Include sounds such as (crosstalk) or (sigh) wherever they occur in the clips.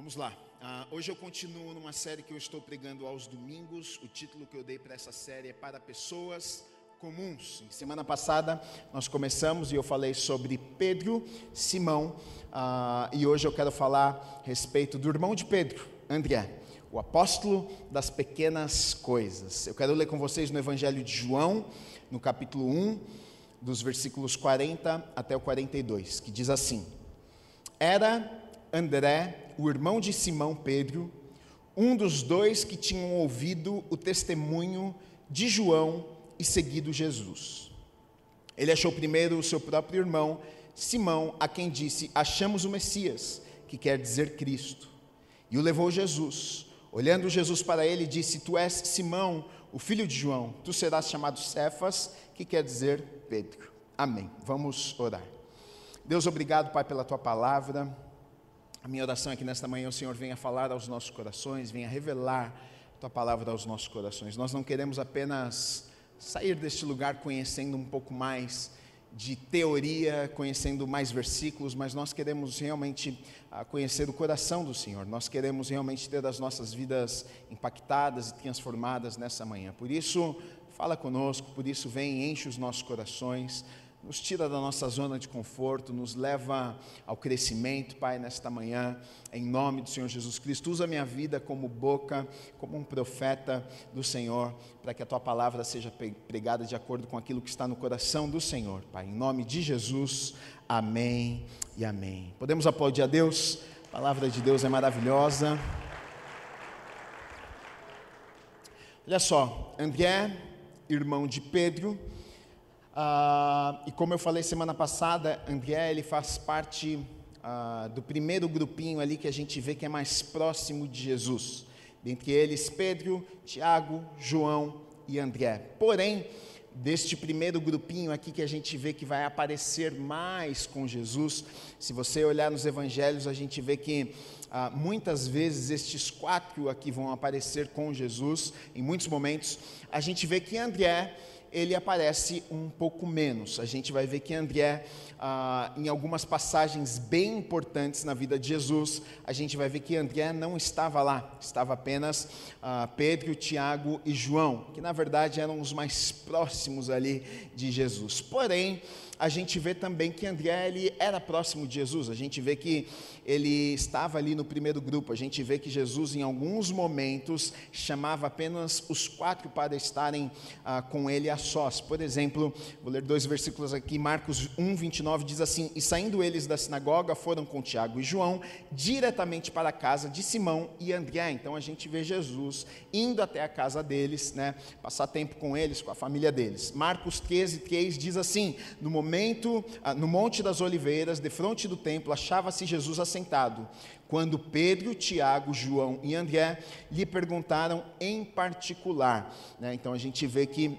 Vamos lá. Uh, hoje eu continuo numa série que eu estou pregando aos domingos. O título que eu dei para essa série é Para Pessoas Comuns. Em semana passada nós começamos e eu falei sobre Pedro, Simão, uh, e hoje eu quero falar a respeito do irmão de Pedro, André, o apóstolo das pequenas coisas. Eu quero ler com vocês no Evangelho de João, no capítulo 1, dos versículos 40 até o 42, que diz assim: Era André o irmão de Simão Pedro, um dos dois que tinham ouvido o testemunho de João e seguido Jesus. Ele achou primeiro o seu próprio irmão, Simão, a quem disse: Achamos o Messias, que quer dizer Cristo. E o levou Jesus. Olhando Jesus para ele, disse: Tu és Simão, o filho de João, tu serás chamado Cefas, que quer dizer Pedro. Amém. Vamos orar. Deus, obrigado, Pai, pela tua palavra. A minha oração é que nesta manhã o Senhor venha falar aos nossos corações, venha revelar a tua palavra aos nossos corações. Nós não queremos apenas sair deste lugar conhecendo um pouco mais de teoria, conhecendo mais versículos, mas nós queremos realmente ah, conhecer o coração do Senhor. Nós queremos realmente ter as nossas vidas impactadas e transformadas nessa manhã. Por isso, fala conosco, por isso vem enche os nossos corações nos tira da nossa zona de conforto, nos leva ao crescimento, Pai, nesta manhã, em nome do Senhor Jesus Cristo. Usa minha vida como boca, como um profeta do Senhor, para que a tua palavra seja pregada de acordo com aquilo que está no coração do Senhor, Pai. Em nome de Jesus, amém e amém. Podemos aplaudir a Deus? A palavra de Deus é maravilhosa. Olha só, André, irmão de Pedro, ah, e como eu falei semana passada, André ele faz parte ah, do primeiro grupinho ali que a gente vê que é mais próximo de Jesus. Dentre eles, Pedro, Tiago, João e André. Porém, deste primeiro grupinho aqui que a gente vê que vai aparecer mais com Jesus, se você olhar nos evangelhos, a gente vê que ah, muitas vezes estes quatro aqui vão aparecer com Jesus, em muitos momentos, a gente vê que André ele aparece um pouco menos. A gente vai ver que André, ah, em algumas passagens bem importantes na vida de Jesus, a gente vai ver que André não estava lá, estava apenas ah, Pedro, Tiago e João, que na verdade eram os mais próximos ali de Jesus. Porém, a gente vê também que André ele era próximo de Jesus, a gente vê que ele estava ali no primeiro grupo, a gente vê que Jesus em alguns momentos chamava apenas os quatro para estarem ah, com ele a sós. Por exemplo, vou ler dois versículos aqui, Marcos 1, 29 diz assim: E saindo eles da sinagoga, foram com Tiago e João diretamente para a casa de Simão e André. Então a gente vê Jesus indo até a casa deles, né, passar tempo com eles, com a família deles. Marcos 13, 3 diz assim: No momento ah, no Monte das Oliveiras, de frente do templo, achava-se Jesus assentado, quando Pedro, Tiago, João e André lhe perguntaram em particular. Né? Então a gente vê que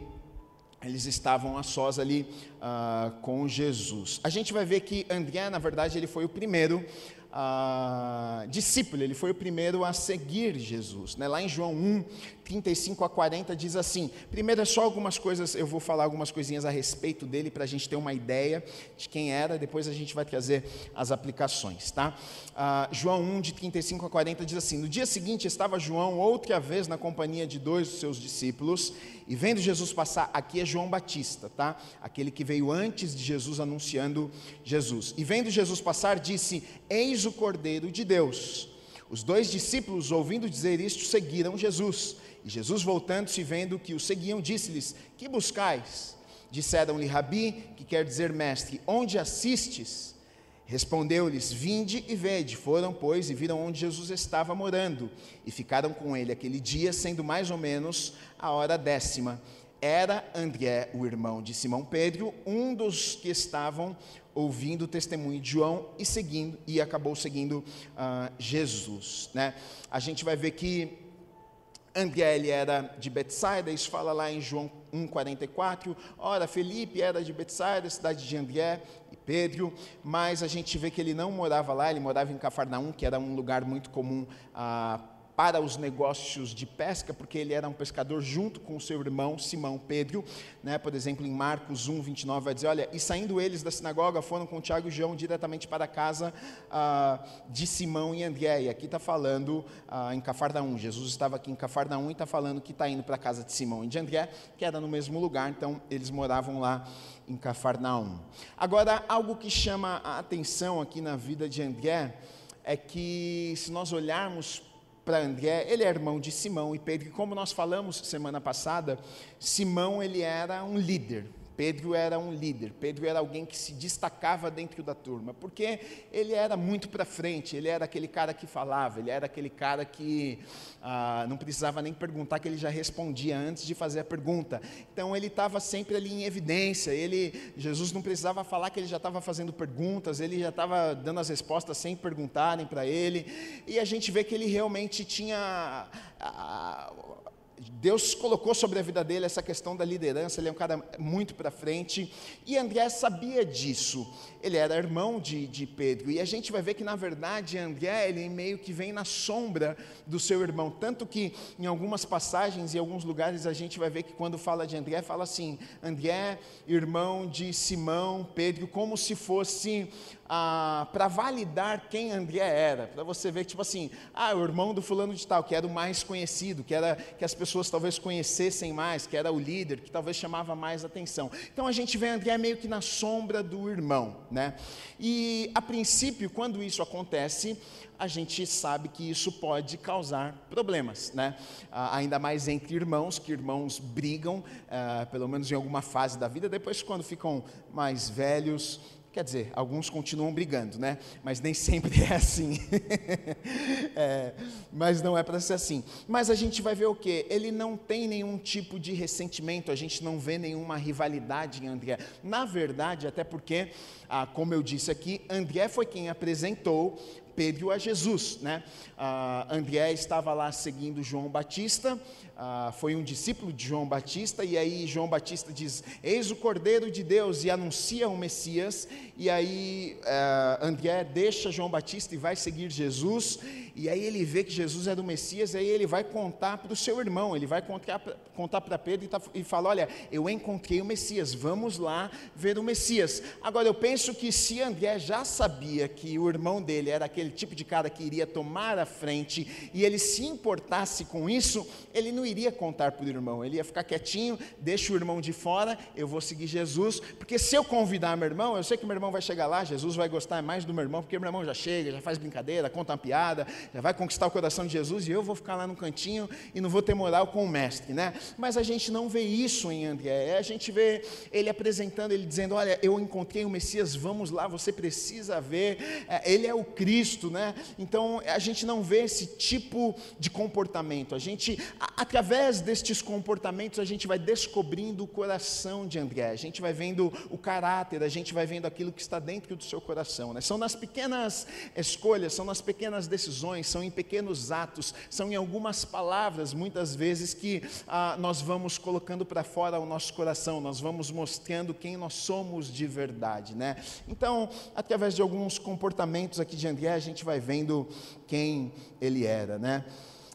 eles estavam a sós ali uh, com Jesus. A gente vai ver que André, na verdade, ele foi o primeiro uh, discípulo, ele foi o primeiro a seguir Jesus. Né? Lá em João 1, 35 a 40 diz assim: primeiro é só algumas coisas, eu vou falar algumas coisinhas a respeito dele para a gente ter uma ideia de quem era, depois a gente vai trazer as aplicações. Tá? Uh, João 1, de 35 a 40 diz assim: No dia seguinte estava João outra vez na companhia de dois dos seus discípulos, e vendo Jesus passar, aqui é João Batista, tá? aquele que veio antes de Jesus anunciando Jesus. E vendo Jesus passar, disse: Eis o Cordeiro de Deus. Os dois discípulos, ouvindo dizer isto, seguiram Jesus. E Jesus, voltando-se, vendo que o seguiam, disse-lhes: Que buscais? Disseram-lhe, Rabi, que quer dizer mestre, onde assistes? Respondeu-lhes: Vinde e vede. Foram, pois, e viram onde Jesus estava morando, e ficaram com ele aquele dia, sendo mais ou menos a hora décima. Era André, o irmão de Simão Pedro, um dos que estavam ouvindo o testemunho de João e seguindo, e acabou seguindo uh, Jesus. Né? A gente vai ver que André ele era de Betsaida, isso fala lá em João 1,44. Ora, Felipe era de Betsaida, cidade de André e Pedro, mas a gente vê que ele não morava lá, ele morava em Cafarnaum, que era um lugar muito comum ah, para os negócios de pesca, porque ele era um pescador junto com o seu irmão Simão Pedro, né? Por exemplo, em Marcos 1, 29 vai dizer, olha, e saindo eles da sinagoga, foram com Tiago e João diretamente para a casa ah, de Simão e André, e aqui está falando ah, em Cafarnaum, Jesus estava aqui em Cafarnaum e está falando que está indo para a casa de Simão e de André, que era no mesmo lugar, então eles moravam lá em Cafarnaum. Agora, algo que chama a atenção aqui na vida de André, é que se nós olharmos para André, ele é irmão de Simão e Pedro, e como nós falamos semana passada, Simão ele era um líder, Pedro era um líder, Pedro era alguém que se destacava dentro da turma, porque ele era muito para frente, ele era aquele cara que falava, ele era aquele cara que ah, não precisava nem perguntar, que ele já respondia antes de fazer a pergunta. Então ele estava sempre ali em evidência, ele, Jesus não precisava falar que ele já estava fazendo perguntas, ele já estava dando as respostas sem perguntarem para ele, e a gente vê que ele realmente tinha. Ah, Deus colocou sobre a vida dele essa questão da liderança, ele é um cara muito para frente, e André sabia disso, ele era irmão de, de Pedro, e a gente vai ver que na verdade André, ele meio que vem na sombra do seu irmão, tanto que em algumas passagens, em alguns lugares, a gente vai ver que quando fala de André, fala assim, André, irmão de Simão, Pedro, como se fosse ah, para validar quem André era, para você ver tipo assim, ah, o irmão do fulano de tal, que era o mais conhecido, que era que as pessoas talvez conhecessem mais, que era o líder, que talvez chamava mais atenção. Então a gente vê André meio que na sombra do irmão, né? E a princípio, quando isso acontece, a gente sabe que isso pode causar problemas, né? Ah, ainda mais entre irmãos, que irmãos brigam, ah, pelo menos em alguma fase da vida, depois quando ficam mais velhos, Quer dizer, alguns continuam brigando, né? Mas nem sempre é assim. (laughs) é, mas não é para ser assim. Mas a gente vai ver o que? Ele não tem nenhum tipo de ressentimento, a gente não vê nenhuma rivalidade em André. Na verdade, até porque, ah, como eu disse aqui, André foi quem apresentou Pedro a Jesus, né? Ah, André estava lá seguindo João Batista, ah, foi um discípulo de João Batista, e aí João Batista diz: Eis o Cordeiro de Deus, e anuncia o Messias, e aí ah, André deixa João Batista e vai seguir Jesus, e aí ele vê que Jesus é do Messias, aí ele vai contar para o seu irmão, ele vai contar, contar para Pedro e, tá, e fala: Olha, eu encontrei o Messias, vamos lá ver o Messias. Agora eu penso que se André já sabia que o irmão dele era aquele tipo de cara que iria tomar a frente, e ele se importasse com isso, ele não iria contar para o irmão, ele ia ficar quietinho, deixa o irmão de fora, eu vou seguir Jesus, porque se eu convidar meu irmão, eu sei que meu irmão vai chegar lá, Jesus vai gostar mais do meu irmão, porque meu irmão já chega, já faz brincadeira, conta uma piada, já vai conquistar o coração de Jesus e eu vou ficar lá no cantinho e não vou ter moral com o mestre, né? Mas a gente não vê isso em André, é, a gente vê ele apresentando, ele dizendo: Olha, eu encontrei o Messias, vamos lá, você precisa ver, é, ele é o Cristo, né? Então a gente não vê esse tipo de comportamento, a gente, através destes comportamentos, a gente vai descobrindo o coração de André, a gente vai vendo o caráter, a gente vai vendo aquilo que está dentro do seu coração, né? São nas pequenas escolhas, são nas pequenas decisões, são em pequenos atos, são em algumas palavras, muitas vezes, que ah, nós vamos colocando para fora o nosso coração, nós vamos mostrando quem nós somos de verdade, né? Então, através de alguns comportamentos aqui de André, a gente vai vendo quem ele era, né?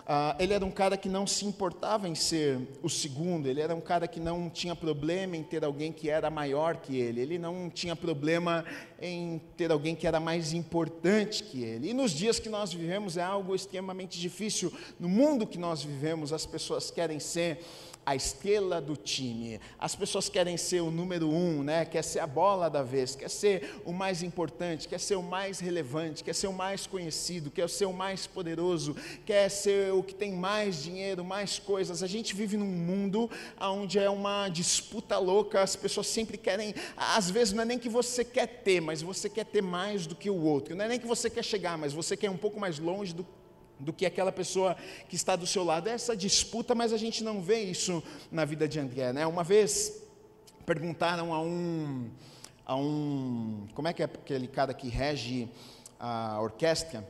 Ah, ele era um cara que não se importava em ser o segundo, ele era um cara que não tinha problema em ter alguém que era maior que ele, ele não tinha problema em ter alguém que era mais importante que ele. E nos dias que nós vivemos é algo extremamente difícil. No mundo que nós vivemos, as pessoas querem ser a estrela do time. As pessoas querem ser o número um, né? quer ser a bola da vez, quer ser o mais importante, quer ser o mais relevante, quer ser o mais conhecido, quer ser o mais poderoso, quer ser o que tem mais dinheiro, mais coisas. A gente vive num mundo onde é uma disputa louca, as pessoas sempre querem, às vezes não é nem que você quer ter, mas você quer ter mais do que o outro. Não é nem que você quer chegar, mas você quer um pouco mais longe do do que aquela pessoa que está do seu lado. É essa disputa, mas a gente não vê isso na vida de André. Né? Uma vez perguntaram a um, a um. Como é que é aquele cara que rege a orquestra?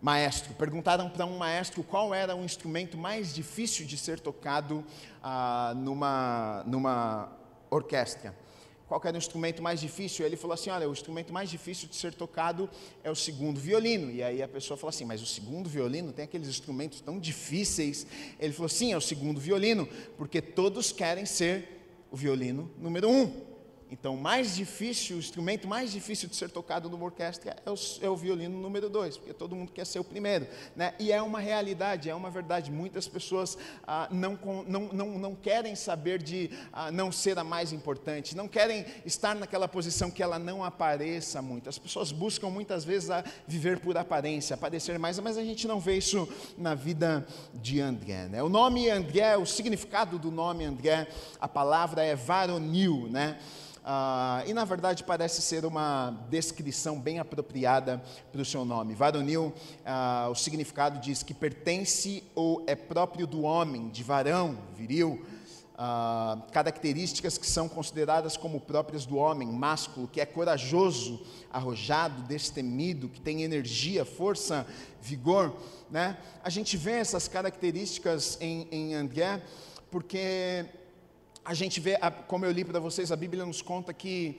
Maestro. Perguntaram para um maestro qual era o instrumento mais difícil de ser tocado ah, numa, numa orquestra. Qual era o instrumento mais difícil. Ele falou assim: olha, o instrumento mais difícil de ser tocado é o segundo violino. E aí a pessoa falou assim: mas o segundo violino tem aqueles instrumentos tão difíceis. Ele falou: sim, é o segundo violino, porque todos querem ser o violino número um. Então, mais difícil, o instrumento mais difícil de ser tocado numa orquestra é o, é o violino número dois, porque todo mundo quer ser o primeiro. Né? E é uma realidade, é uma verdade. Muitas pessoas ah, não, não, não, não querem saber de ah, não ser a mais importante, não querem estar naquela posição que ela não apareça muito. As pessoas buscam muitas vezes a viver por aparência, aparecer mais, mas a gente não vê isso na vida de André. Né? O nome André, o significado do nome André, a palavra é varonil, né? Ah, e na verdade parece ser uma descrição bem apropriada para o seu nome. Varonil, ah, o significado diz que pertence ou é próprio do homem, de varão, viril. Ah, características que são consideradas como próprias do homem, másculo, que é corajoso, arrojado, destemido, que tem energia, força, vigor. Né? A gente vê essas características em, em André, porque a gente vê, como eu li para vocês, a Bíblia nos conta que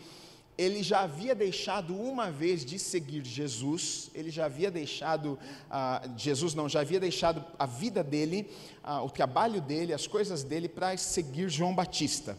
ele já havia deixado uma vez de seguir Jesus, ele já havia deixado, uh, Jesus não, já havia deixado a vida dele, uh, o trabalho dele, as coisas dele para seguir João Batista.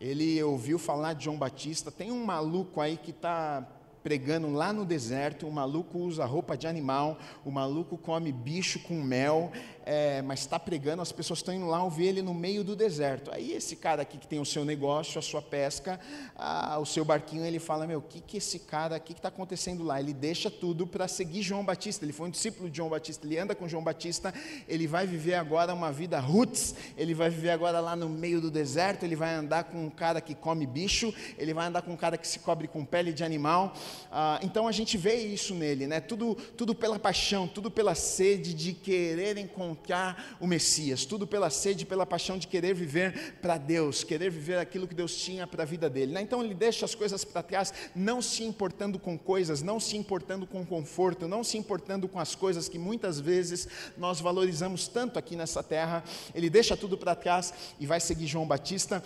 Ele ouviu falar de João Batista, tem um maluco aí que está pregando lá no deserto, o maluco usa roupa de animal, o maluco come bicho com mel, é, mas está pregando, as pessoas estão indo lá ouvir ele no meio do deserto. Aí esse cara aqui que tem o seu negócio, a sua pesca, a, o seu barquinho, ele fala, meu, o que, que esse cara, o que está acontecendo lá? Ele deixa tudo para seguir João Batista, ele foi um discípulo de João Batista, ele anda com João Batista, ele vai viver agora uma vida roots, ele vai viver agora lá no meio do deserto, ele vai andar com um cara que come bicho, ele vai andar com um cara que se cobre com pele de animal, ah, então a gente vê isso nele, né? tudo, tudo pela paixão, tudo pela sede de querer encontrar encontrar o Messias, tudo pela sede, pela paixão de querer viver para Deus, querer viver aquilo que Deus tinha para a vida dele. Né? Então ele deixa as coisas para trás, não se importando com coisas, não se importando com conforto, não se importando com as coisas que muitas vezes nós valorizamos tanto aqui nessa terra. Ele deixa tudo para trás e vai seguir João Batista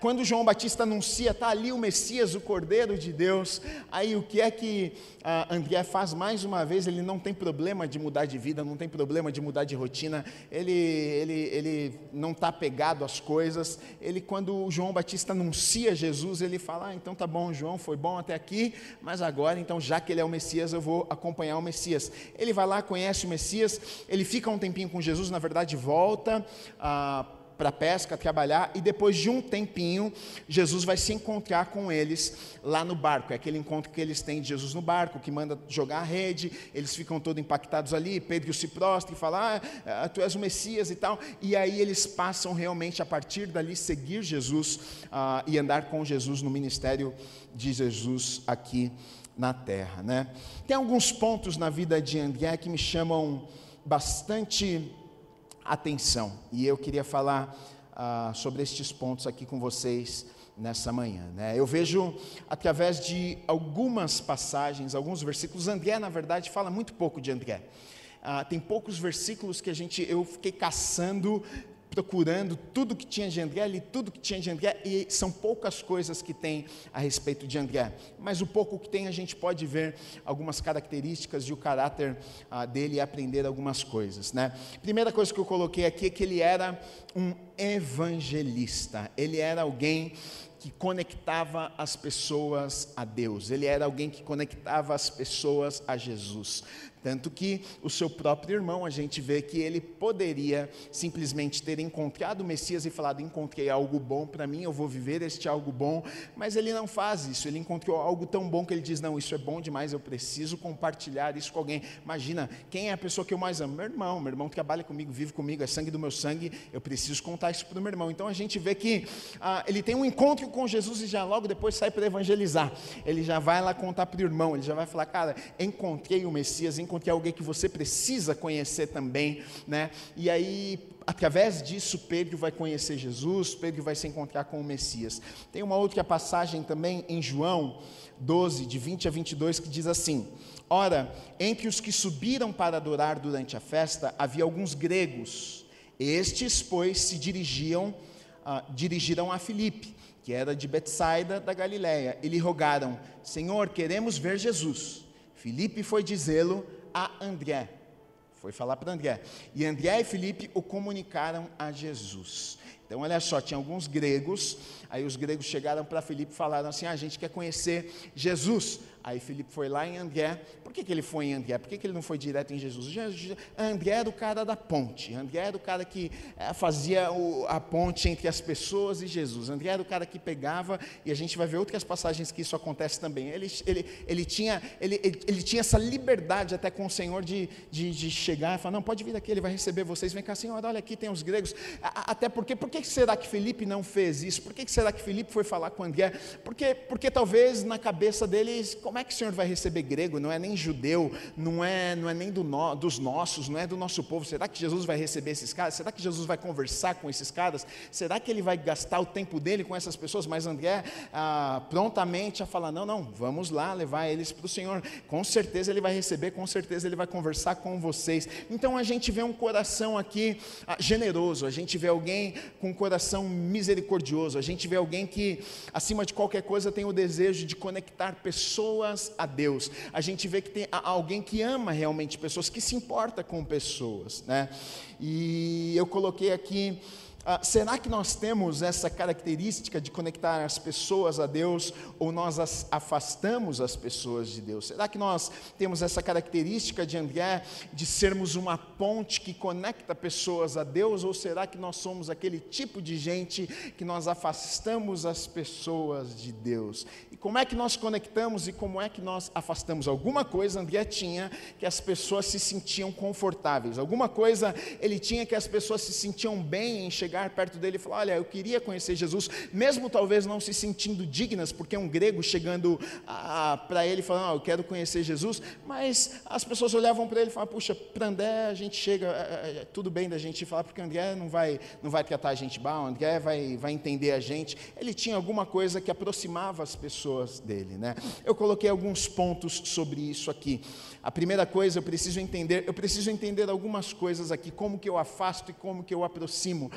quando João Batista anuncia, está ali o Messias, o Cordeiro de Deus, aí o que é que ah, André faz mais uma vez? Ele não tem problema de mudar de vida, não tem problema de mudar de rotina, ele, ele, ele não está pegado às coisas. Ele, quando João Batista anuncia Jesus, ele fala: ah, então tá bom, João, foi bom até aqui, mas agora, então, já que ele é o Messias, eu vou acompanhar o Messias. Ele vai lá, conhece o Messias, ele fica um tempinho com Jesus, na verdade, volta. Ah, para a pesca, trabalhar, e depois de um tempinho, Jesus vai se encontrar com eles lá no barco. É aquele encontro que eles têm de Jesus no barco, que manda jogar a rede, eles ficam todos impactados ali, Pedro se prostra e fala, ah, tu és o Messias e tal, e aí eles passam realmente a partir dali seguir Jesus ah, e andar com Jesus no ministério de Jesus aqui na terra. Né? Tem alguns pontos na vida de André que me chamam bastante atenção. E eu queria falar ah, sobre estes pontos aqui com vocês nessa manhã. Né? Eu vejo através de algumas passagens, alguns versículos. André, na verdade, fala muito pouco de André. Ah, tem poucos versículos que a gente eu fiquei caçando procurando tudo que tinha de André, li tudo que tinha de André, e são poucas coisas que tem a respeito de André, mas o pouco que tem a gente pode ver algumas características e o caráter ah, dele e aprender algumas coisas. Né? Primeira coisa que eu coloquei aqui é que ele era um evangelista, ele era alguém que conectava as pessoas a Deus, ele era alguém que conectava as pessoas a Jesus. Tanto que o seu próprio irmão, a gente vê que ele poderia simplesmente ter encontrado o Messias e falado: Encontrei algo bom para mim, eu vou viver este algo bom. Mas ele não faz isso, ele encontrou algo tão bom que ele diz: Não, isso é bom demais, eu preciso compartilhar isso com alguém. Imagina, quem é a pessoa que eu mais amo? Meu irmão. Meu irmão trabalha comigo, vive comigo, é sangue do meu sangue, eu preciso contar isso para o meu irmão. Então a gente vê que ah, ele tem um encontro com Jesus e já logo depois sai para evangelizar. Ele já vai lá contar para o irmão, ele já vai falar: Cara, encontrei o Messias, encontrei encontre alguém que você precisa conhecer também, né? E aí, através disso, Pedro vai conhecer Jesus, Pedro vai se encontrar com o Messias. Tem uma outra passagem também em João 12, de 20 a 22, que diz assim: Ora, entre os que subiram para adorar durante a festa, havia alguns gregos. Estes, pois, se dirigiam, uh, dirigiram a Filipe que era de Betsaida da Galiléia, e lhe rogaram: Senhor, queremos ver Jesus. Filipe foi dizê-lo a André. Foi falar para André. E André e Filipe o comunicaram a Jesus. Então, olha só, tinha alguns gregos, aí os gregos chegaram para Filipe e falaram assim: ah, a gente quer conhecer Jesus. Aí Filipe foi lá em André. Por que, que ele foi em André? Por que, que ele não foi direto em Jesus? André era o cara da ponte. André era o cara que é, fazia a ponte entre as pessoas e Jesus. André era o cara que pegava, e a gente vai ver outras passagens que isso acontece também. Ele, ele, ele, tinha, ele, ele, ele tinha essa liberdade até com o Senhor de, de, de, chegar e falar: não, pode vir aqui, ele vai receber vocês. Vem cá, Senhor, olha aqui, tem os gregos. Até porque, por que será que Felipe não fez isso? Por que será que Felipe foi falar com André? Porque, porque talvez na cabeça deles, como é que o Senhor vai receber grego? Não é nem judeu, não é, não é nem do no, dos nossos, não é do nosso povo. Será que Jesus vai receber esses caras? Será que Jesus vai conversar com esses caras? Será que ele vai gastar o tempo dele com essas pessoas? Mas André ah, prontamente a falar: não, não, vamos lá levar eles para o Senhor. Com certeza ele vai receber, com certeza ele vai conversar com vocês. Então a gente vê um coração aqui ah, generoso, a gente vê alguém com um coração misericordioso, a gente vê alguém que, acima de qualquer coisa, tem o desejo de conectar pessoas a Deus. A gente vê que tem alguém que ama realmente pessoas, que se importa com pessoas, né? E eu coloquei aqui ah, será que nós temos essa característica de conectar as pessoas a Deus ou nós as afastamos as pessoas de Deus? Será que nós temos essa característica de André de sermos uma ponte que conecta pessoas a Deus ou será que nós somos aquele tipo de gente que nós afastamos as pessoas de Deus? E como é que nós conectamos e como é que nós afastamos? Alguma coisa André tinha que as pessoas se sentiam confortáveis, alguma coisa ele tinha que as pessoas se sentiam bem em chegar chegar perto dele e falar: Olha, eu queria conhecer Jesus, mesmo talvez não se sentindo dignas, porque um grego chegando para ele falando: ah, Eu quero conhecer Jesus, mas as pessoas olhavam para ele e falavam: Puxa, para André a gente chega, é, é, é, tudo bem da gente falar, porque André não vai, não vai tratar a gente mal, André vai, vai entender a gente. Ele tinha alguma coisa que aproximava as pessoas dele, né? Eu coloquei alguns pontos sobre isso aqui. A primeira coisa, eu preciso entender, eu preciso entender algumas coisas aqui, como que eu afasto e como que eu aproximo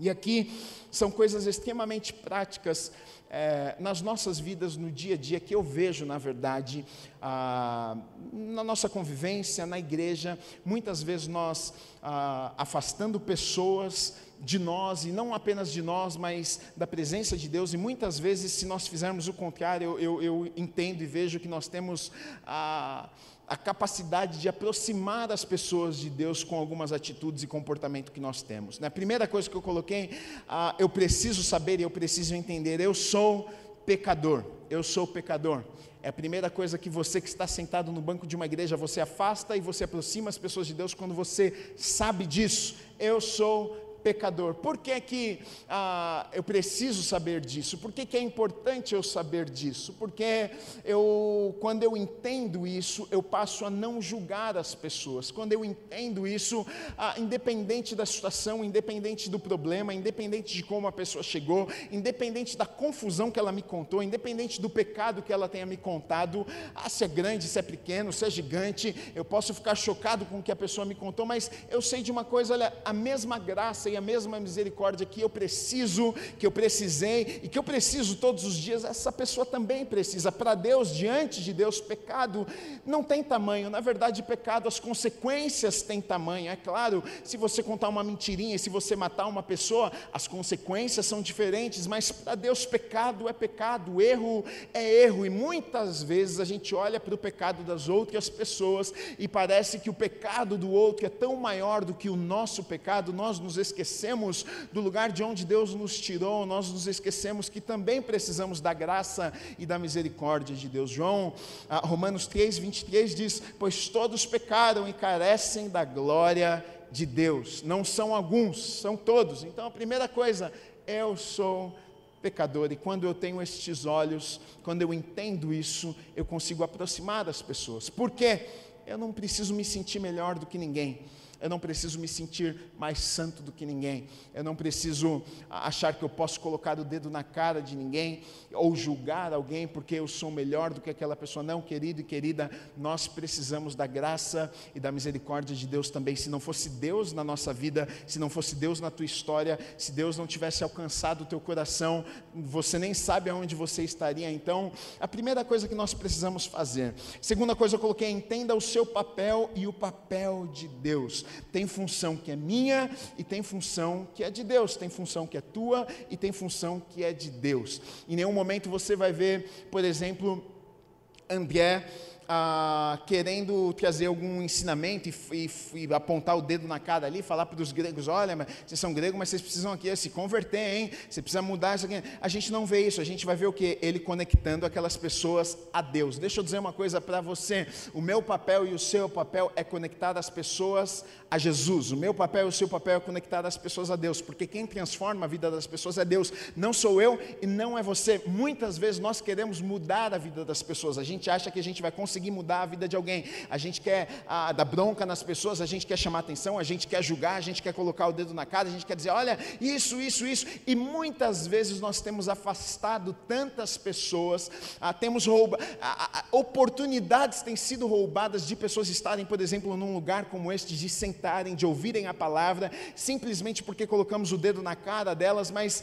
e aqui são coisas extremamente práticas é, nas nossas vidas, no dia a dia, que eu vejo, na verdade, ah, na nossa convivência, na igreja. Muitas vezes nós ah, afastando pessoas de nós, e não apenas de nós, mas da presença de Deus, e muitas vezes, se nós fizermos o contrário, eu, eu, eu entendo e vejo que nós temos. Ah, a capacidade de aproximar as pessoas de Deus com algumas atitudes e comportamento que nós temos. Na né? primeira coisa que eu coloquei, ah, eu preciso saber e eu preciso entender, eu sou pecador, eu sou pecador. É a primeira coisa que você que está sentado no banco de uma igreja, você afasta e você aproxima as pessoas de Deus quando você sabe disso. Eu sou pecador. Por que, que ah, eu preciso saber disso? Por que, que é importante eu saber disso? Porque eu, quando eu entendo isso, eu passo a não julgar as pessoas. Quando eu entendo isso, ah, independente da situação, independente do problema, independente de como a pessoa chegou, independente da confusão que ela me contou, independente do pecado que ela tenha me contado, ah, se é grande, se é pequeno, se é gigante, eu posso ficar chocado com o que a pessoa me contou, mas eu sei de uma coisa, olha, a mesma graça tem a mesma misericórdia que eu preciso, que eu precisei e que eu preciso todos os dias, essa pessoa também precisa. Para Deus, diante de Deus, pecado não tem tamanho. Na verdade, pecado, as consequências têm tamanho. É claro, se você contar uma mentirinha se você matar uma pessoa, as consequências são diferentes, mas para Deus, pecado é pecado, erro é erro. E muitas vezes a gente olha para o pecado das outras pessoas e parece que o pecado do outro é tão maior do que o nosso pecado, nós nos esquecemos esquecemos do lugar de onde Deus nos tirou, nós nos esquecemos que também precisamos da graça e da misericórdia de Deus. João, ah, Romanos 3, 23 diz: Pois todos pecaram e carecem da glória de Deus. Não são alguns, são todos. Então a primeira coisa, eu sou pecador, e quando eu tenho estes olhos, quando eu entendo isso, eu consigo aproximar das pessoas. Por quê? Eu não preciso me sentir melhor do que ninguém. Eu não preciso me sentir mais santo do que ninguém, eu não preciso achar que eu posso colocar o dedo na cara de ninguém ou julgar alguém porque eu sou melhor do que aquela pessoa. Não, querido e querida, nós precisamos da graça e da misericórdia de Deus também. Se não fosse Deus na nossa vida, se não fosse Deus na tua história, se Deus não tivesse alcançado o teu coração, você nem sabe aonde você estaria. Então, a primeira coisa que nós precisamos fazer. Segunda coisa, eu coloquei: entenda o seu papel e o papel de Deus. Tem função que é minha e tem função que é de Deus. Tem função que é tua e tem função que é de Deus. Em nenhum momento você vai ver, por exemplo, André ah, querendo trazer algum ensinamento e, e, e, apontar o dedo na cara ali, falar para os gregos: olha, mas vocês são gregos, mas vocês precisam aqui se converter, hein? Você precisa mudar isso aqui. A gente não vê isso, a gente vai ver o que? Ele conectando aquelas pessoas a Deus. Deixa eu dizer uma coisa para você: o meu papel e o seu papel é conectar as pessoas a Jesus. O meu papel e o seu papel é conectar as pessoas a Deus, porque quem transforma a vida das pessoas é Deus, não sou eu e não é você. Muitas vezes nós queremos mudar a vida das pessoas, a gente acha que a gente vai conseguir conseguir mudar a vida de alguém. A gente quer ah, dar bronca nas pessoas, a gente quer chamar atenção, a gente quer julgar, a gente quer colocar o dedo na cara, a gente quer dizer, olha, isso, isso, isso. E muitas vezes nós temos afastado tantas pessoas, ah, temos rouba, ah, oportunidades têm sido roubadas de pessoas estarem, por exemplo, num lugar como este, de sentarem, de ouvirem a palavra, simplesmente porque colocamos o dedo na cara delas, mas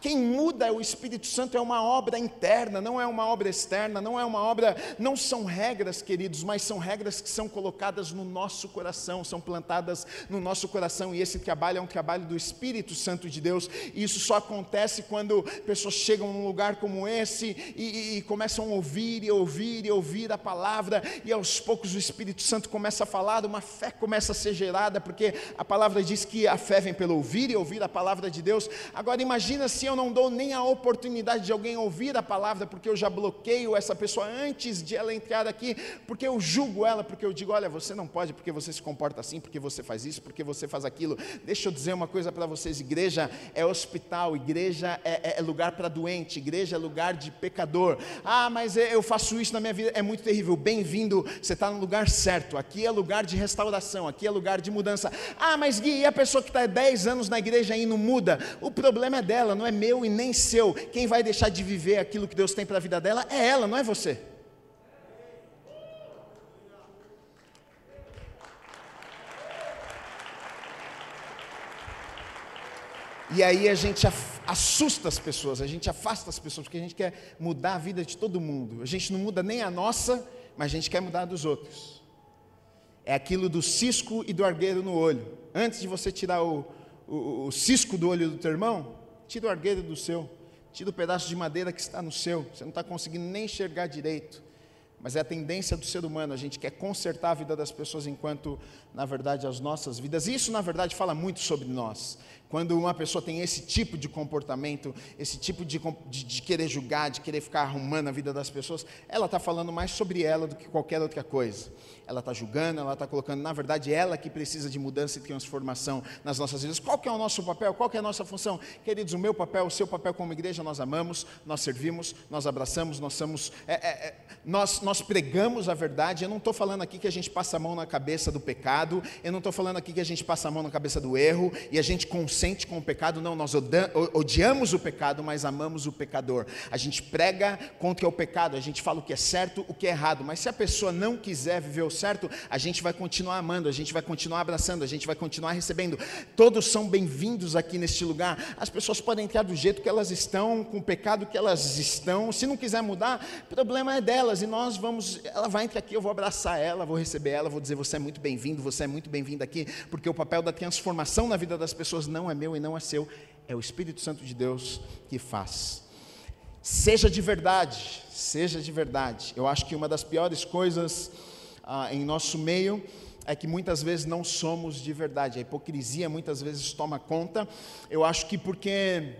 quem muda é o Espírito Santo, é uma obra interna, não é uma obra externa, não é uma obra, não são regras regras, queridos, mas são regras que são colocadas no nosso coração, são plantadas no nosso coração, e esse trabalho é um trabalho do Espírito Santo de Deus, e isso só acontece quando pessoas chegam num lugar como esse e, e, e começam a ouvir e ouvir e ouvir a palavra, e aos poucos o Espírito Santo começa a falar, uma fé começa a ser gerada, porque a palavra diz que a fé vem pelo ouvir e ouvir a palavra de Deus. Agora imagina se eu não dou nem a oportunidade de alguém ouvir a palavra, porque eu já bloqueio essa pessoa antes de ela entrar aqui, porque eu julgo ela, porque eu digo, olha, você não pode, porque você se comporta assim, porque você faz isso, porque você faz aquilo. Deixa eu dizer uma coisa para vocês: igreja é hospital, igreja é, é, é lugar para doente, igreja é lugar de pecador. Ah, mas eu faço isso na minha vida, é muito terrível. Bem-vindo, você está no lugar certo. Aqui é lugar de restauração, aqui é lugar de mudança. Ah, mas Gui, e a pessoa que está há 10 anos na igreja aí não muda? O problema é dela, não é meu e nem seu. Quem vai deixar de viver aquilo que Deus tem para a vida dela é ela, não é você. E aí a gente assusta as pessoas, a gente afasta as pessoas, porque a gente quer mudar a vida de todo mundo. A gente não muda nem a nossa, mas a gente quer mudar a dos outros. É aquilo do cisco e do argueiro no olho. Antes de você tirar o, o, o cisco do olho do teu irmão, tira o argueiro do seu. Tira o pedaço de madeira que está no seu. Você não está conseguindo nem enxergar direito. Mas é a tendência do ser humano, a gente quer consertar a vida das pessoas enquanto, na verdade, as nossas vidas. E isso, na verdade, fala muito sobre nós. Quando uma pessoa tem esse tipo de comportamento, esse tipo de, de, de querer julgar, de querer ficar arrumando a vida das pessoas, ela está falando mais sobre ela do que qualquer outra coisa. Ela está julgando, ela está colocando, na verdade, ela que precisa de mudança e transformação nas nossas vidas. Qual que é o nosso papel? Qual que é a nossa função? Queridos, o meu papel, o seu papel como igreja, nós amamos, nós servimos, nós abraçamos, nós somos, é, é, é, nós, nós pregamos a verdade. Eu não estou falando aqui que a gente passa a mão na cabeça do pecado, eu não estou falando aqui que a gente passa a mão na cabeça do erro e a gente consegue consente com o pecado, não, nós odiamos o pecado, mas amamos o pecador. A gente prega contra o pecado, a gente fala o que é certo, o que é errado, mas se a pessoa não quiser viver o certo, a gente vai continuar amando, a gente vai continuar abraçando, a gente vai continuar recebendo. Todos são bem-vindos aqui neste lugar. As pessoas podem entrar do jeito que elas estão, com o pecado que elas estão. Se não quiser mudar, o problema é delas e nós vamos, ela vai entrar aqui, eu vou abraçar ela, vou receber ela, vou dizer você é muito bem-vindo, você é muito bem-vindo aqui, porque o papel da transformação na vida das pessoas não é é meu e não é seu, é o Espírito Santo de Deus que faz. Seja de verdade, seja de verdade. Eu acho que uma das piores coisas ah, em nosso meio é que muitas vezes não somos de verdade. A hipocrisia muitas vezes toma conta. Eu acho que porque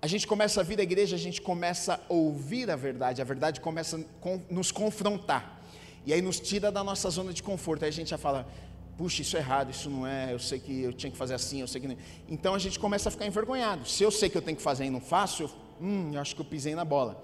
a gente começa a vir à igreja, a gente começa a ouvir a verdade, a verdade começa a nos confrontar. E aí nos tira da nossa zona de conforto. Aí a gente já fala: puxa, isso é errado, isso não é, eu sei que eu tinha que fazer assim, eu sei que não. Então a gente começa a ficar envergonhado. Se eu sei que eu tenho que fazer e não faço, eu, hum, eu acho que eu pisei na bola.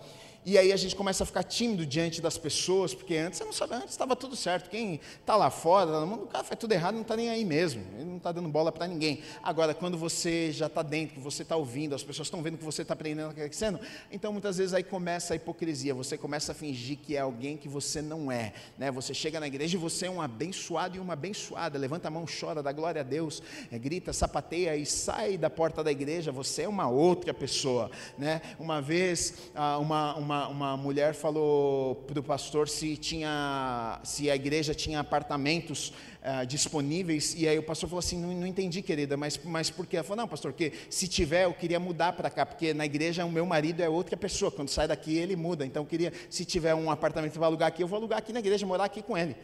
E aí a gente começa a ficar tímido diante das pessoas, porque antes você não sabia, antes estava tudo certo. Quem está lá fora, no mundo, o cara faz tudo errado, não está nem aí mesmo, ele não está dando bola para ninguém. Agora, quando você já está dentro, você está ouvindo, as pessoas estão vendo que você está aprendendo, crescendo, então muitas vezes aí começa a hipocrisia, você começa a fingir que é alguém que você não é. Né? Você chega na igreja e você é um abençoado e uma abençoada, levanta a mão, chora, dá glória a Deus, é, grita, sapateia e sai da porta da igreja, você é uma outra pessoa. Né? Uma vez, ah, uma, uma mulher falou para o pastor se tinha, se a igreja tinha apartamentos uh, disponíveis, e aí o pastor falou assim, não, não, entendi, querida, mas, mas por quê? Ela falou, não, pastor, porque se tiver, eu queria mudar para cá, porque na igreja o meu marido é outra pessoa, quando sai daqui ele muda, então eu queria, se tiver um apartamento para alugar aqui, eu vou alugar aqui na igreja, morar aqui com ele.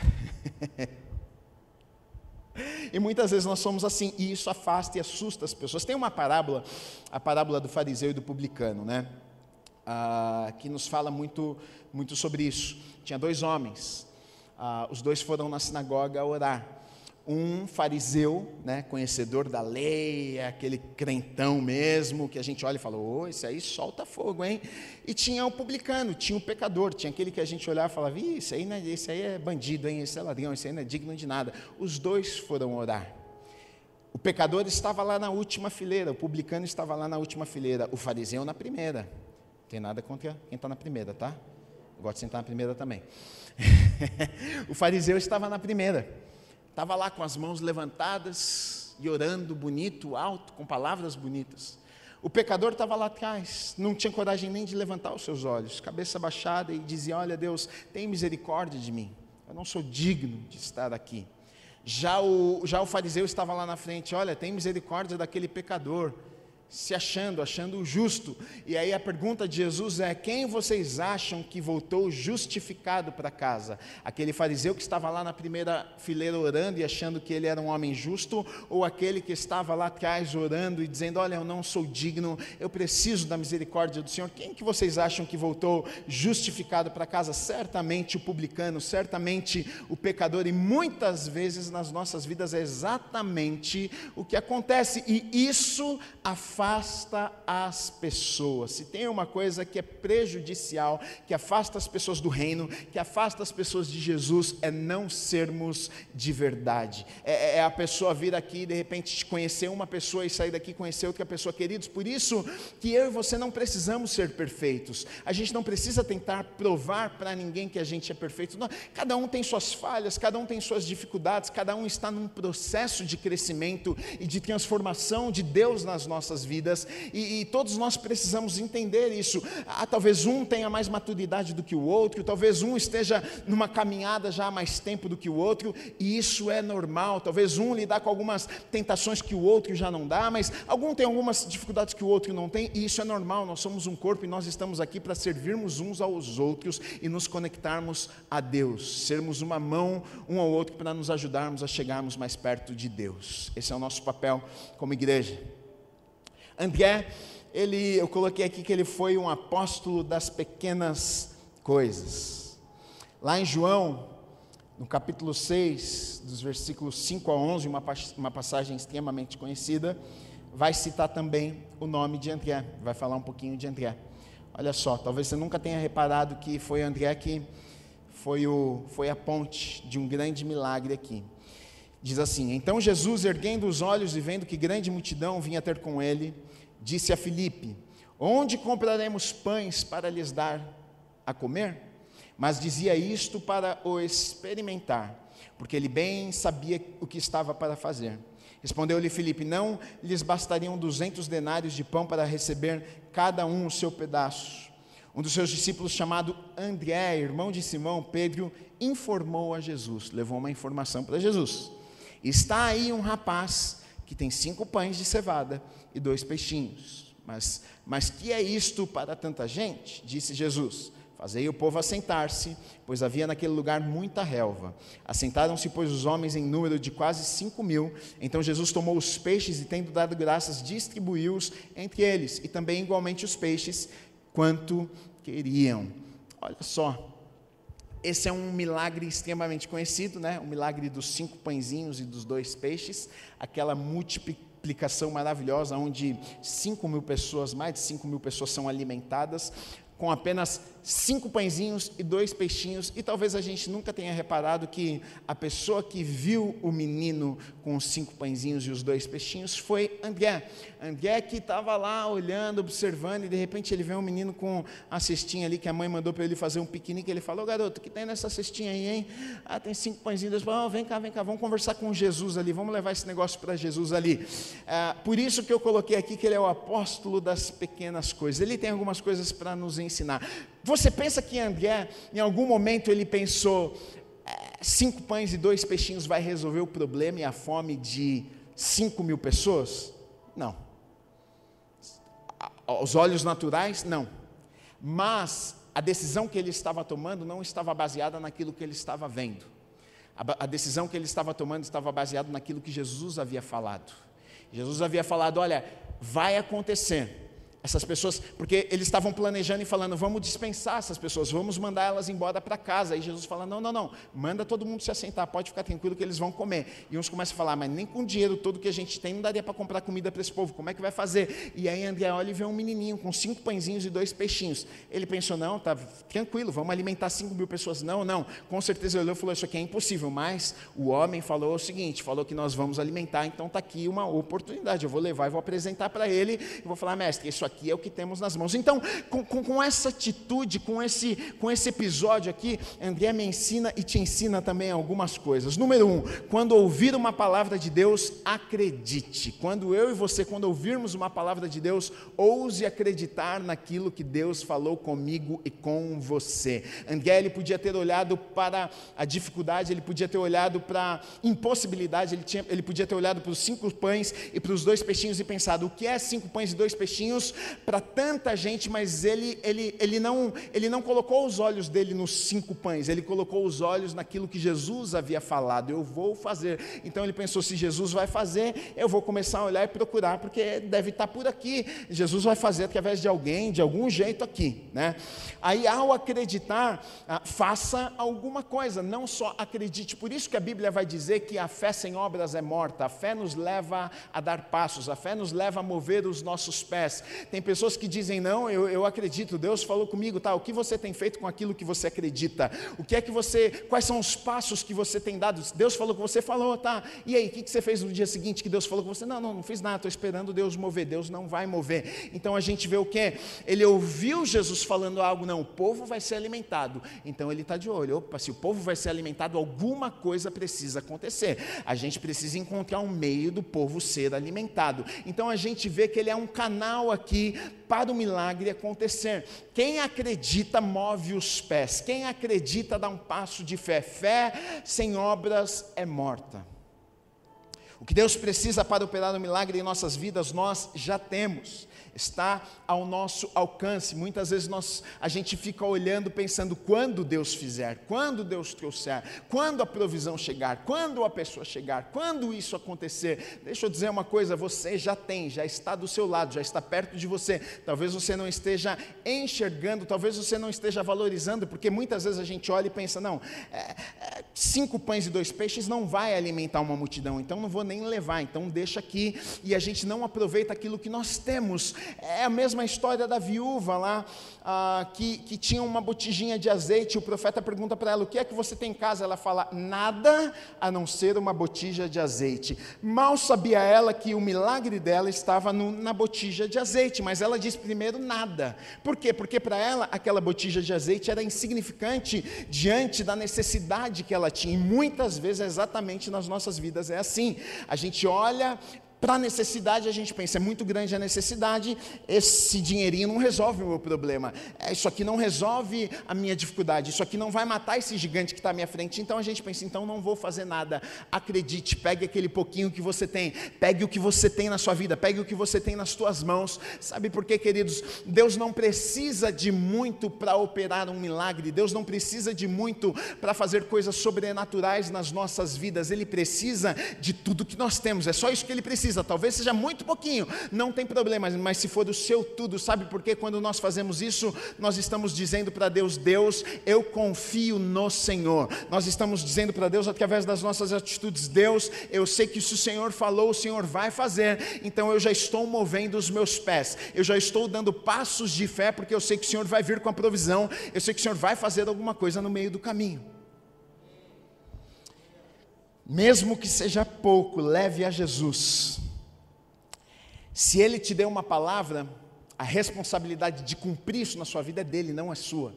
(laughs) E muitas vezes nós somos assim, e isso afasta e assusta as pessoas. Tem uma parábola, a parábola do fariseu e do publicano, né? Ah, que nos fala muito, muito sobre isso. Tinha dois homens, ah, os dois foram na sinagoga orar. Um fariseu, né, conhecedor da lei, é aquele crentão mesmo, que a gente olha e fala, ô, esse aí solta fogo, hein? E tinha o publicano, tinha o pecador, tinha aquele que a gente olhava e falava, Ih, esse aí, né, esse aí é bandido, hein? esse é ladrão, esse aí não é digno de nada. Os dois foram orar. O pecador estava lá na última fileira, o publicano estava lá na última fileira, o fariseu na primeira. Tem nada contra quem está na primeira, tá? Eu gosto de sentar na primeira também. (laughs) o fariseu estava na primeira. Estava lá com as mãos levantadas e orando bonito, alto, com palavras bonitas. O pecador estava lá atrás, não tinha coragem nem de levantar os seus olhos, cabeça baixada e dizia: Olha, Deus, tem misericórdia de mim, eu não sou digno de estar aqui. Já o, já o fariseu estava lá na frente: Olha, tem misericórdia daquele pecador se achando, achando justo. E aí a pergunta de Jesus é: quem vocês acham que voltou justificado para casa? Aquele fariseu que estava lá na primeira fileira orando e achando que ele era um homem justo, ou aquele que estava lá atrás orando e dizendo: Olha, eu não sou digno, eu preciso da misericórdia do Senhor? Quem que vocês acham que voltou justificado para casa? Certamente o publicano, certamente o pecador, e muitas vezes nas nossas vidas é exatamente o que acontece, e isso afasta afasta as pessoas. Se tem uma coisa que é prejudicial, que afasta as pessoas do reino, que afasta as pessoas de Jesus, é não sermos de verdade. É, é, é a pessoa vir aqui e de repente conhecer uma pessoa e sair daqui e conhecer outra pessoa, queridos. Por isso que eu e você não precisamos ser perfeitos. A gente não precisa tentar provar para ninguém que a gente é perfeito. Não, cada um tem suas falhas, cada um tem suas dificuldades, cada um está num processo de crescimento e de transformação de Deus nas nossas vidas e, e, todos nós precisamos entender isso. Ah, talvez um tenha mais maturidade do que o outro, talvez um esteja numa caminhada já há mais tempo do que o outro, e isso é normal. Talvez um lidar com algumas tentações que o outro já não dá, mas algum tem algumas dificuldades que o outro não tem, e isso é normal. Nós somos um corpo e nós estamos aqui para servirmos uns aos outros e nos conectarmos a Deus, sermos uma mão um ao outro para nos ajudarmos a chegarmos mais perto de Deus. Esse é o nosso papel como igreja. André, ele, eu coloquei aqui que ele foi um apóstolo das pequenas coisas. Lá em João, no capítulo 6, dos versículos 5 a 11, uma, uma passagem extremamente conhecida, vai citar também o nome de André, vai falar um pouquinho de André. Olha só, talvez você nunca tenha reparado que foi André que foi, o, foi a ponte de um grande milagre aqui. Diz assim: Então Jesus, erguendo os olhos e vendo que grande multidão vinha ter com ele, disse a Filipe: Onde compraremos pães para lhes dar a comer? Mas dizia isto para o experimentar, porque ele bem sabia o que estava para fazer. Respondeu-lhe Filipe: Não lhes bastariam duzentos denários de pão para receber cada um o seu pedaço. Um dos seus discípulos, chamado André, irmão de Simão, Pedro, informou a Jesus, levou uma informação para Jesus. Está aí um rapaz que tem cinco pães de cevada e dois peixinhos. Mas, mas que é isto para tanta gente? Disse Jesus. Fazei o povo assentar-se, pois havia naquele lugar muita relva. Assentaram-se, pois, os homens em número de quase cinco mil. Então Jesus tomou os peixes e, tendo dado graças, distribuiu-os entre eles, e também igualmente os peixes, quanto queriam. Olha só, esse é um milagre extremamente conhecido, né? o milagre dos cinco pãezinhos e dos dois peixes, aquela multiplicação maravilhosa, onde cinco mil pessoas, mais de cinco mil pessoas são alimentadas. Com apenas cinco pãezinhos e dois peixinhos, e talvez a gente nunca tenha reparado que a pessoa que viu o menino com os cinco pãezinhos e os dois peixinhos foi André. André que estava lá olhando, observando, e de repente ele vê um menino com a cestinha ali que a mãe mandou para ele fazer um piquenique. Ele falou: garoto, o que tem nessa cestinha aí, hein? Ah, tem cinco pãezinhos. Deus falou: oh, vem cá, vem cá, vamos conversar com Jesus ali, vamos levar esse negócio para Jesus ali. Ah, por isso que eu coloquei aqui que ele é o apóstolo das pequenas coisas. Ele tem algumas coisas para nos. Você pensa que André, em algum momento, ele pensou: é, cinco pães e dois peixinhos vai resolver o problema e a fome de cinco mil pessoas? Não. Aos olhos naturais, não. Mas a decisão que ele estava tomando não estava baseada naquilo que ele estava vendo. A, a decisão que ele estava tomando estava baseada naquilo que Jesus havia falado. Jesus havia falado: olha, vai acontecer essas pessoas, porque eles estavam planejando e falando, vamos dispensar essas pessoas, vamos mandar elas embora para casa. E Jesus fala, não, não, não, manda todo mundo se assentar, pode ficar tranquilo que eles vão comer. E uns começam a falar, mas nem com o dinheiro todo que a gente tem não daria para comprar comida para esse povo, como é que vai fazer? E aí André olha e vê um menininho com cinco pãezinhos e dois peixinhos. Ele pensou, não, tá tranquilo, vamos alimentar cinco mil pessoas. Não, não, com certeza ele olhou e falou, isso aqui é impossível. Mas o homem falou o seguinte, falou que nós vamos alimentar, então está aqui uma oportunidade, eu vou levar e vou apresentar para ele, e vou falar, mestre, isso aqui aqui é o que temos nas mãos. Então, com, com, com, essa atitude, com esse, com esse episódio aqui, André me ensina e te ensina também algumas coisas. Número um, quando ouvir uma palavra de Deus, acredite. Quando eu e você, quando ouvirmos uma palavra de Deus, ouse acreditar naquilo que Deus falou comigo e com você. André, ele podia ter olhado para a dificuldade, ele podia ter olhado para a impossibilidade, ele, tinha, ele podia ter olhado para os cinco pães e para os dois peixinhos e pensado: o que é cinco pães e dois peixinhos para tanta gente, mas ele, ele, ele, não, ele não colocou os olhos dele nos cinco pães, ele colocou os olhos naquilo que Jesus havia falado: eu vou fazer. Então ele pensou: se Jesus vai fazer, eu vou começar a olhar e procurar, porque deve estar por aqui. Jesus vai fazer através de alguém, de algum jeito aqui. Né? Aí, ao acreditar, ah, faça alguma coisa, não só acredite. Por isso que a Bíblia vai dizer que a fé sem obras é morta, a fé nos leva a dar passos, a fé nos leva a mover os nossos pés. Tem pessoas que dizem, não, eu, eu acredito, Deus falou comigo, tá? O que você tem feito com aquilo que você acredita? O que é que você, quais são os passos que você tem dado? Deus falou que você falou, tá? E aí, o que, que você fez no dia seguinte que Deus falou com você? Não, não, não fiz nada, estou esperando Deus mover. Deus não vai mover. Então a gente vê o que? Ele ouviu Jesus falando algo, não, o povo vai ser alimentado. Então ele está de olho, opa, se o povo vai ser alimentado, alguma coisa precisa acontecer. A gente precisa encontrar um meio do povo ser alimentado. Então a gente vê que ele é um canal aqui para o milagre acontecer. Quem acredita move os pés, quem acredita dá um passo de fé. Fé sem obras é morta. O que Deus precisa para operar o milagre em nossas vidas, nós já temos está ao nosso alcance. Muitas vezes nós, a gente fica olhando, pensando quando Deus fizer, quando Deus trouxer, quando a provisão chegar, quando a pessoa chegar, quando isso acontecer. Deixa eu dizer uma coisa: você já tem, já está do seu lado, já está perto de você. Talvez você não esteja enxergando, talvez você não esteja valorizando, porque muitas vezes a gente olha e pensa: não, é, é, cinco pães e dois peixes não vai alimentar uma multidão, então não vou nem levar, então deixa aqui, e a gente não aproveita aquilo que nós temos. É a mesma história da viúva lá, ah, que, que tinha uma botijinha de azeite. O profeta pergunta para ela: O que é que você tem em casa? Ela fala: Nada a não ser uma botija de azeite. Mal sabia ela que o milagre dela estava no, na botija de azeite, mas ela diz primeiro nada. Por quê? Porque para ela aquela botija de azeite era insignificante diante da necessidade que ela tinha. E muitas vezes, exatamente nas nossas vidas, é assim. A gente olha para a necessidade, a gente pensa, é muito grande a necessidade, esse dinheirinho não resolve o meu problema, é, isso aqui não resolve a minha dificuldade, isso aqui não vai matar esse gigante que está à minha frente, então a gente pensa, então não vou fazer nada. Acredite, pegue aquele pouquinho que você tem, pegue o que você tem na sua vida, pegue o que você tem nas suas mãos. Sabe por quê, queridos? Deus não precisa de muito para operar um milagre, Deus não precisa de muito para fazer coisas sobrenaturais nas nossas vidas, Ele precisa de tudo que nós temos, é só isso que Ele precisa precisa, talvez seja muito pouquinho, não tem problema, mas se for o seu tudo, sabe por quê? Quando nós fazemos isso, nós estamos dizendo para Deus: Deus, eu confio no Senhor. Nós estamos dizendo para Deus através das nossas atitudes: Deus, eu sei que se o Senhor falou, o Senhor vai fazer, então eu já estou movendo os meus pés, eu já estou dando passos de fé, porque eu sei que o Senhor vai vir com a provisão, eu sei que o Senhor vai fazer alguma coisa no meio do caminho. Mesmo que seja pouco, leve a Jesus. Se Ele te deu uma palavra, a responsabilidade de cumprir isso na sua vida é dele, não é sua.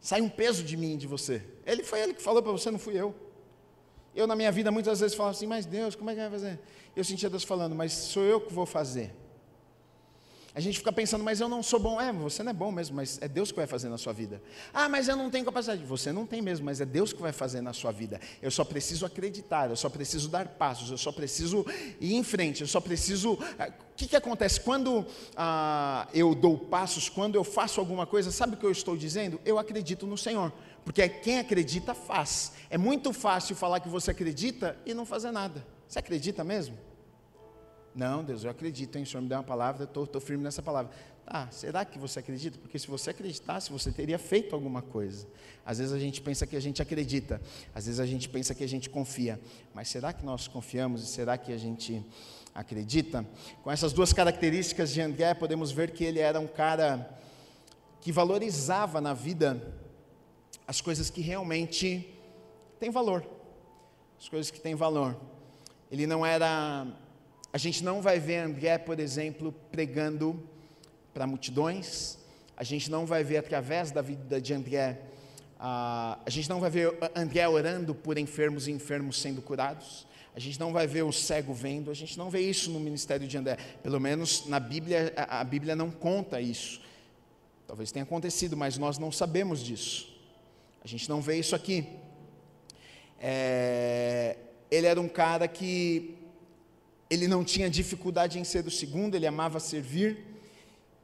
Sai um peso de mim e de você. Ele foi ele que falou para você, não fui eu. Eu, na minha vida, muitas vezes falava assim: Mas Deus, como é que vai fazer? Eu sentia Deus falando: Mas sou eu que vou fazer. A gente fica pensando, mas eu não sou bom. É, você não é bom mesmo, mas é Deus que vai fazer na sua vida. Ah, mas eu não tenho capacidade. Você não tem mesmo, mas é Deus que vai fazer na sua vida. Eu só preciso acreditar, eu só preciso dar passos, eu só preciso ir em frente, eu só preciso. Ah, o que, que acontece? Quando ah, eu dou passos, quando eu faço alguma coisa, sabe o que eu estou dizendo? Eu acredito no Senhor. Porque quem acredita faz. É muito fácil falar que você acredita e não fazer nada. Você acredita mesmo? Não, Deus, eu acredito, hein? o Senhor me deu uma palavra, estou firme nessa palavra. Ah, será que você acredita? Porque se você acreditasse, você teria feito alguma coisa. Às vezes a gente pensa que a gente acredita, às vezes a gente pensa que a gente confia. Mas será que nós confiamos e será que a gente acredita? Com essas duas características de André, podemos ver que ele era um cara que valorizava na vida as coisas que realmente têm valor. As coisas que têm valor. Ele não era a gente não vai ver André, por exemplo, pregando para multidões, a gente não vai ver através da vida de André, a, a gente não vai ver André orando por enfermos e enfermos sendo curados, a gente não vai ver o cego vendo, a gente não vê isso no ministério de André, pelo menos na Bíblia, a, a Bíblia não conta isso. Talvez tenha acontecido, mas nós não sabemos disso. A gente não vê isso aqui. É, ele era um cara que ele não tinha dificuldade em ser o segundo, ele amava servir.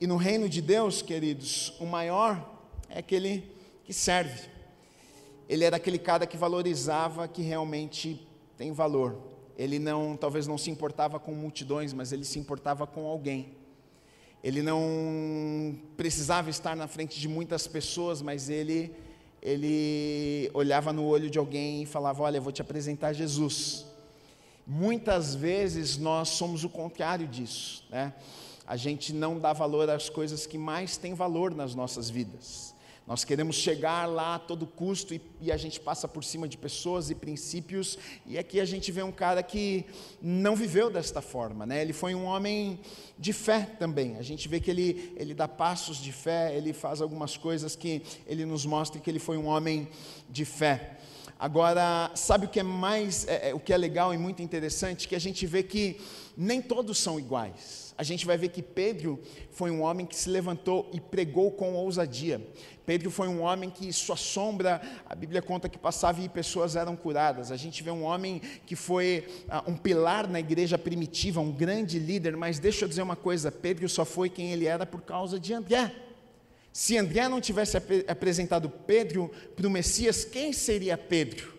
E no reino de Deus, queridos, o maior é aquele que serve. Ele era aquele cara que valorizava que realmente tem valor. Ele não, talvez não se importava com multidões, mas ele se importava com alguém. Ele não precisava estar na frente de muitas pessoas, mas ele ele olhava no olho de alguém e falava: "Olha, eu vou te apresentar Jesus". Muitas vezes nós somos o contrário disso, né? A gente não dá valor às coisas que mais têm valor nas nossas vidas. Nós queremos chegar lá a todo custo e, e, a gente passa por cima de pessoas e princípios. E aqui a gente vê um cara que não viveu desta forma, né? Ele foi um homem de fé também. A gente vê que ele, ele dá passos de fé, ele faz algumas coisas que ele nos mostra que ele foi um homem de fé. Agora, sabe o que é mais, é, é, o que é legal e muito interessante? Que a gente vê que nem todos são iguais. A gente vai ver que Pedro foi um homem que se levantou e pregou com ousadia. Pedro foi um homem que sua sombra, a Bíblia conta que passava e pessoas eram curadas. A gente vê um homem que foi ah, um pilar na igreja primitiva, um grande líder, mas deixa eu dizer uma coisa: Pedro só foi quem ele era por causa de André. Se André não tivesse ap apresentado Pedro para o Messias, quem seria Pedro?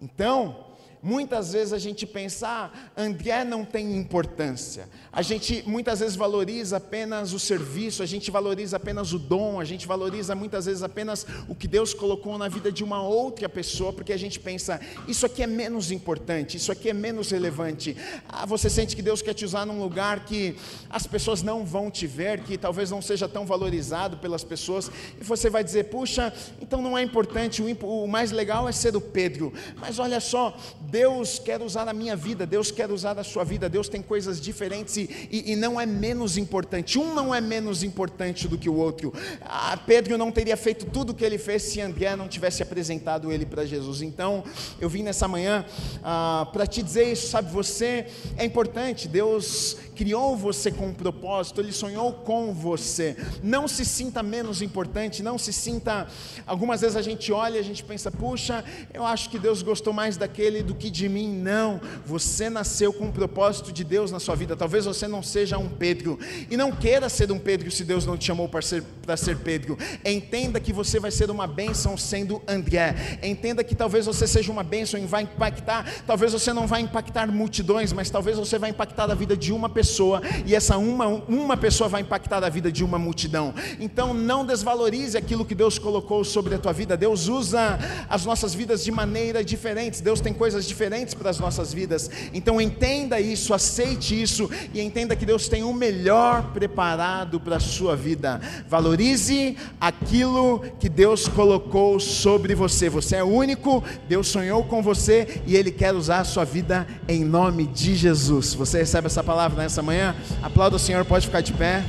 Então, muitas vezes a gente pensa, ah, André não tem importância. A gente muitas vezes valoriza apenas o serviço, a gente valoriza apenas o dom, a gente valoriza muitas vezes apenas o que Deus colocou na vida de uma outra pessoa, porque a gente pensa, isso aqui é menos importante, isso aqui é menos relevante. Ah, você sente que Deus quer te usar num lugar que as pessoas não vão te ver, que talvez não seja tão valorizado pelas pessoas, e você vai dizer, puxa, então não é importante, o, mais legal é ser o Pedro. Mas olha só, Deus quer usar a minha vida, Deus quer usar a sua vida, Deus tem coisas diferentes e, e, e não é menos importante. Um não é menos importante do que o outro. Ah, Pedro não teria feito tudo o que ele fez se André não tivesse apresentado ele para Jesus. Então, eu vim nessa manhã ah, para te dizer isso, sabe? Você é importante, Deus criou você com um propósito, Ele sonhou com você. Não se sinta menos importante, não se sinta. Algumas vezes a gente olha e a gente pensa, puxa, eu acho que Deus gostou mais daquele do que de mim. Não, você nasceu com um propósito de Deus na sua vida. Talvez você não seja um Pedro e não queira ser um Pedro se Deus não te chamou para ser, para ser Pedro. Entenda que você vai ser uma bênção sendo André. Entenda que talvez você seja uma bênção e vai impactar. Talvez você não vai impactar multidões, mas talvez você vai impactar a vida de uma pessoa e essa uma, uma pessoa vai impactar a vida de uma multidão. Então não desvalorize aquilo que Deus colocou sobre a tua vida. Deus usa as nossas vidas de maneira diferentes. Deus tem coisas diferentes para as nossas vidas. Então entenda isso, aceite isso e entenda que Deus tem o melhor preparado para a sua vida. Valorize aquilo que Deus colocou sobre você. Você é único, Deus sonhou com você e Ele quer usar a sua vida em nome de Jesus. Você recebe essa palavra nessa manhã? Aplauda o Senhor, pode ficar de pé.